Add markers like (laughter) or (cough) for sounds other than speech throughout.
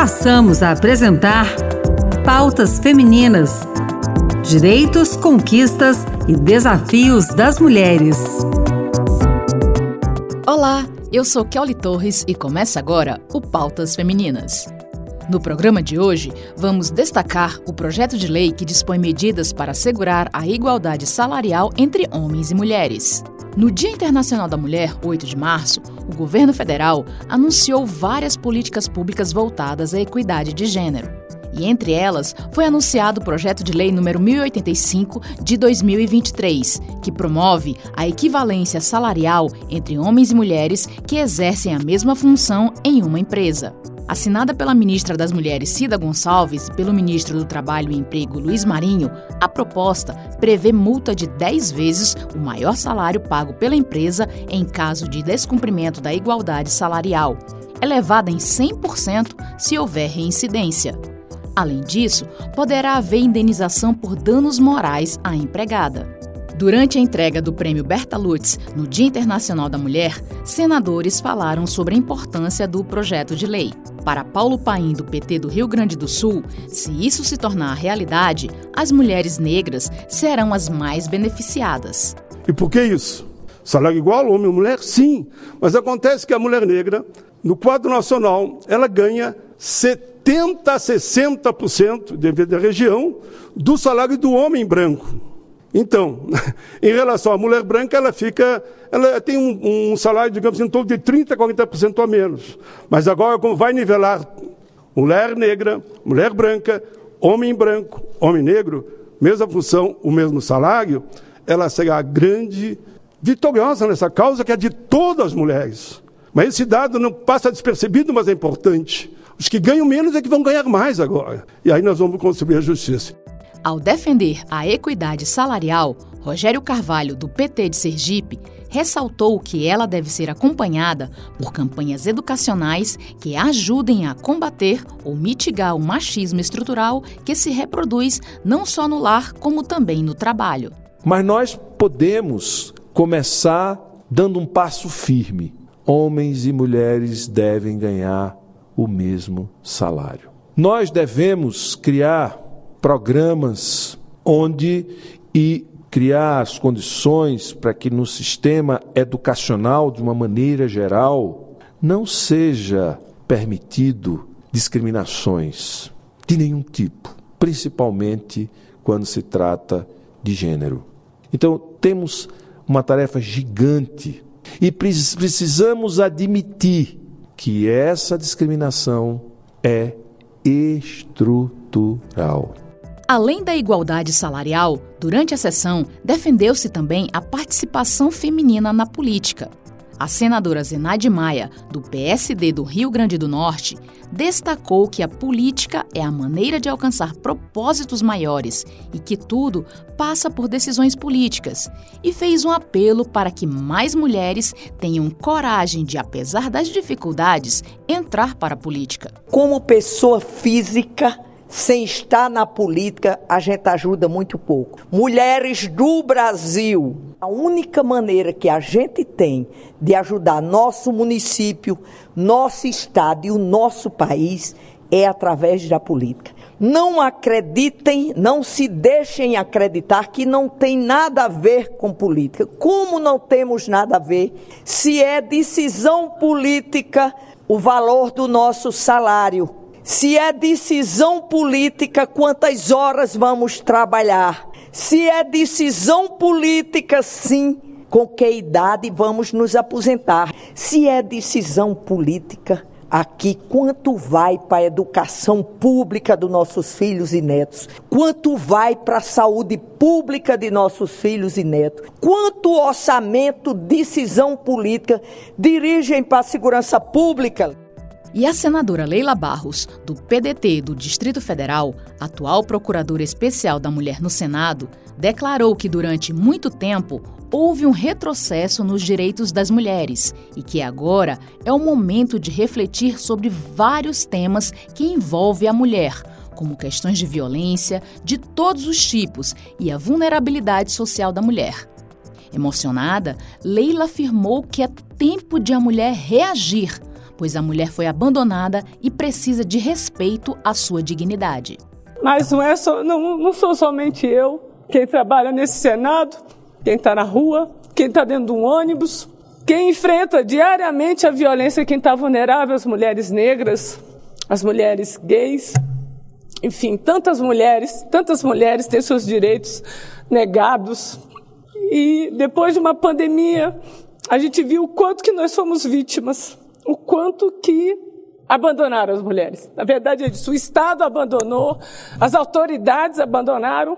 passamos a apresentar Pautas Femininas: Direitos, Conquistas e Desafios das Mulheres. Olá, eu sou Kelly Torres e começa agora o Pautas Femininas. No programa de hoje, vamos destacar o projeto de lei que dispõe medidas para assegurar a igualdade salarial entre homens e mulheres. No Dia Internacional da Mulher, 8 de março, o governo federal anunciou várias políticas públicas voltadas à equidade de gênero. E entre elas, foi anunciado o projeto de lei número 1085 de 2023, que promove a equivalência salarial entre homens e mulheres que exercem a mesma função em uma empresa. Assinada pela ministra das Mulheres Cida Gonçalves e pelo ministro do Trabalho e Emprego Luiz Marinho, a proposta prevê multa de 10 vezes o maior salário pago pela empresa em caso de descumprimento da igualdade salarial, elevada em 100% se houver reincidência. Além disso, poderá haver indenização por danos morais à empregada. Durante a entrega do Prêmio Berta Lutz no Dia Internacional da Mulher, senadores falaram sobre a importância do projeto de lei. Para Paulo Paim, do PT do Rio Grande do Sul, se isso se tornar realidade, as mulheres negras serão as mais beneficiadas. E por que isso? Salário igual, homem e mulher? Sim. Mas acontece que a mulher negra, no quadro nacional, ela ganha 70 a 60%, devido à região, do salário do homem branco. Então, (laughs) em relação à mulher branca, ela fica, ela tem um, um salário, digamos, em torno de 30% a 40% a menos. Mas agora, como vai nivelar mulher negra, mulher branca, homem branco, homem negro, mesma função, o mesmo salário, ela será grande, vitoriosa nessa causa que é de todas as mulheres. Mas esse dado não passa despercebido, mas é importante. Os que ganham menos é que vão ganhar mais agora. E aí nós vamos construir a justiça. Ao defender a equidade salarial, Rogério Carvalho, do PT de Sergipe, ressaltou que ela deve ser acompanhada por campanhas educacionais que ajudem a combater ou mitigar o machismo estrutural que se reproduz não só no lar, como também no trabalho. Mas nós podemos começar dando um passo firme. Homens e mulheres devem ganhar o mesmo salário. Nós devemos criar programas onde e criar as condições para que no sistema educacional, de uma maneira geral, não seja permitido discriminações de nenhum tipo, principalmente quando se trata de gênero. Então, temos uma tarefa gigante e precisamos admitir que essa discriminação é estrutural. Além da igualdade salarial, durante a sessão defendeu-se também a participação feminina na política. A senadora Zenaide Maia, do PSD do Rio Grande do Norte, destacou que a política é a maneira de alcançar propósitos maiores e que tudo passa por decisões políticas, e fez um apelo para que mais mulheres tenham coragem de, apesar das dificuldades, entrar para a política. Como pessoa física, sem estar na política, a gente ajuda muito pouco. Mulheres do Brasil, a única maneira que a gente tem de ajudar nosso município, nosso estado e o nosso país é através da política. Não acreditem, não se deixem acreditar que não tem nada a ver com política. Como não temos nada a ver se é decisão política o valor do nosso salário? Se é decisão política quantas horas vamos trabalhar, se é decisão política, sim, com que idade vamos nos aposentar, se é decisão política, aqui quanto vai para a educação pública dos nossos filhos e netos, quanto vai para a saúde pública de nossos filhos e netos, quanto orçamento, decisão política dirigem para a segurança pública. E a senadora Leila Barros, do PDT do Distrito Federal, atual procuradora especial da mulher no Senado, declarou que durante muito tempo houve um retrocesso nos direitos das mulheres e que agora é o momento de refletir sobre vários temas que envolvem a mulher, como questões de violência de todos os tipos e a vulnerabilidade social da mulher. Emocionada, Leila afirmou que é tempo de a mulher reagir pois a mulher foi abandonada e precisa de respeito à sua dignidade. Mas não, é só, não, não sou somente eu, quem trabalha nesse Senado, quem está na rua, quem está dentro de um ônibus, quem enfrenta diariamente a violência, quem está vulnerável, as mulheres negras, as mulheres gays, enfim, tantas mulheres, tantas mulheres têm seus direitos negados. E depois de uma pandemia, a gente viu o quanto que nós fomos vítimas, o quanto que abandonaram as mulheres. Na verdade é o Estado abandonou, as autoridades abandonaram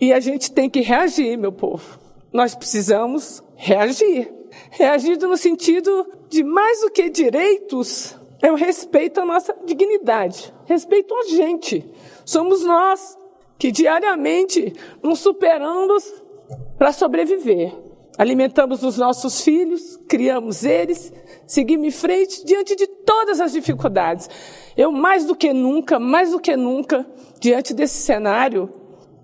e a gente tem que reagir, meu povo. Nós precisamos reagir. Reagir no sentido de mais do que direitos, é o respeito à nossa dignidade, respeito a gente. Somos nós que diariamente nos superamos para sobreviver. Alimentamos os nossos filhos, criamos eles, seguimos em frente diante de todas as dificuldades. Eu, mais do que nunca, mais do que nunca, diante desse cenário,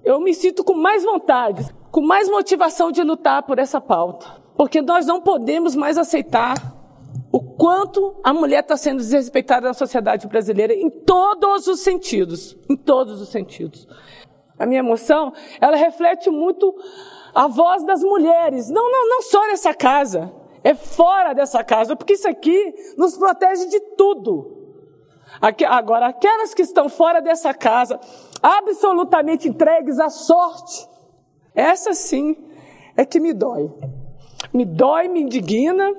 eu me sinto com mais vontade, com mais motivação de lutar por essa pauta. Porque nós não podemos mais aceitar o quanto a mulher está sendo desrespeitada na sociedade brasileira em todos os sentidos, em todos os sentidos. A minha emoção, ela reflete muito a voz das mulheres, não, não, não só nessa casa, é fora dessa casa, porque isso aqui nos protege de tudo. Aqui, agora, aquelas que estão fora dessa casa, absolutamente entregues à sorte, essa sim é que me dói. Me dói, me indigna,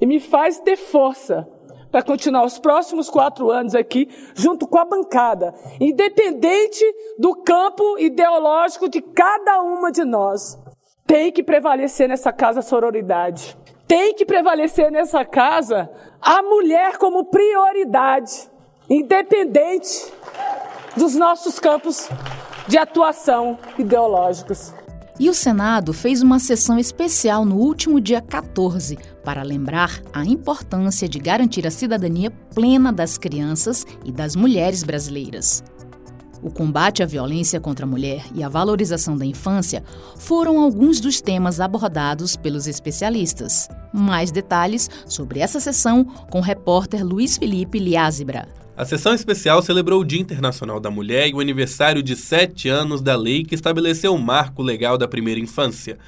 e me faz ter força para continuar os próximos quatro anos aqui, junto com a bancada, independente do campo ideológico de cada uma de nós. Tem que prevalecer nessa casa a sororidade. Tem que prevalecer nessa casa a mulher como prioridade, independente dos nossos campos de atuação ideológicos. E o Senado fez uma sessão especial no último dia 14 para lembrar a importância de garantir a cidadania plena das crianças e das mulheres brasileiras. O combate à violência contra a mulher e a valorização da infância foram alguns dos temas abordados pelos especialistas. Mais detalhes sobre essa sessão com o repórter Luiz Felipe Liázebra. A sessão especial celebrou o Dia Internacional da Mulher e o aniversário de sete anos da lei que estabeleceu o marco legal da primeira infância.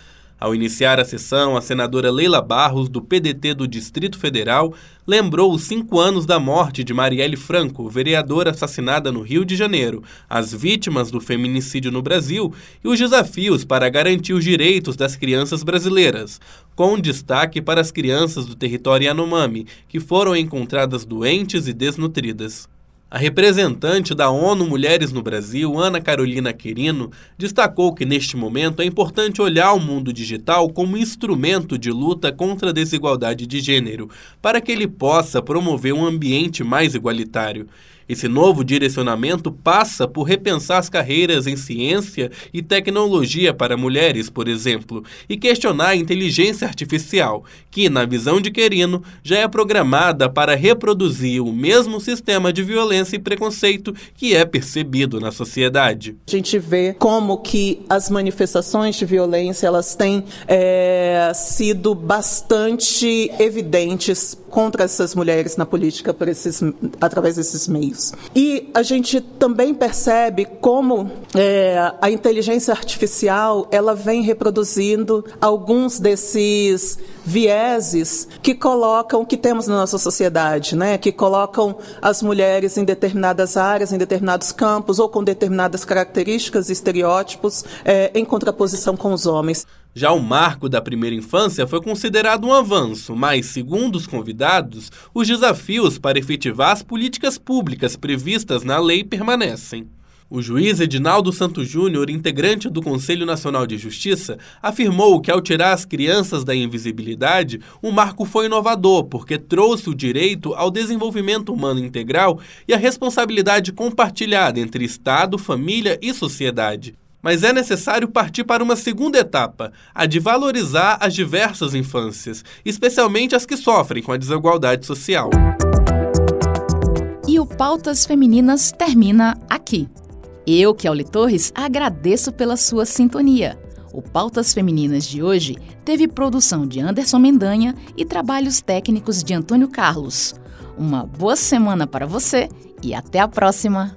Ao iniciar a sessão, a senadora Leila Barros, do PDT do Distrito Federal, lembrou os cinco anos da morte de Marielle Franco, vereadora assassinada no Rio de Janeiro, as vítimas do feminicídio no Brasil e os desafios para garantir os direitos das crianças brasileiras, com destaque para as crianças do território Yanomami, que foram encontradas doentes e desnutridas. A representante da ONU Mulheres no Brasil, Ana Carolina Querino, destacou que neste momento é importante olhar o mundo digital como instrumento de luta contra a desigualdade de gênero, para que ele possa promover um ambiente mais igualitário. Esse novo direcionamento passa por repensar as carreiras em ciência e tecnologia para mulheres, por exemplo, e questionar a inteligência artificial, que, na visão de Querino, já é programada para reproduzir o mesmo sistema de violência e preconceito que é percebido na sociedade. A gente vê como que as manifestações de violência elas têm é, sido bastante evidentes contra essas mulheres na política por esses, através desses meios. E a gente também percebe como é, a inteligência artificial ela vem reproduzindo alguns desses vieses que colocam que temos na nossa sociedade, né? Que colocam as mulheres em determinadas áreas, em determinados campos ou com determinadas características, estereótipos, é, em contraposição com os homens. Já o marco da primeira infância foi considerado um avanço, mas, segundo os convidados, os desafios para efetivar as políticas públicas previstas na lei permanecem. O juiz Edinaldo Santos Júnior, integrante do Conselho Nacional de Justiça, afirmou que ao tirar as crianças da invisibilidade, o marco foi inovador porque trouxe o direito ao desenvolvimento humano integral e a responsabilidade compartilhada entre Estado, família e sociedade mas é necessário partir para uma segunda etapa, a de valorizar as diversas infâncias, especialmente as que sofrem com a desigualdade social. E o Pautas Femininas termina aqui. Eu, Kelly Torres, agradeço pela sua sintonia. O Pautas Femininas de hoje teve produção de Anderson Mendanha e trabalhos técnicos de Antônio Carlos. Uma boa semana para você e até a próxima!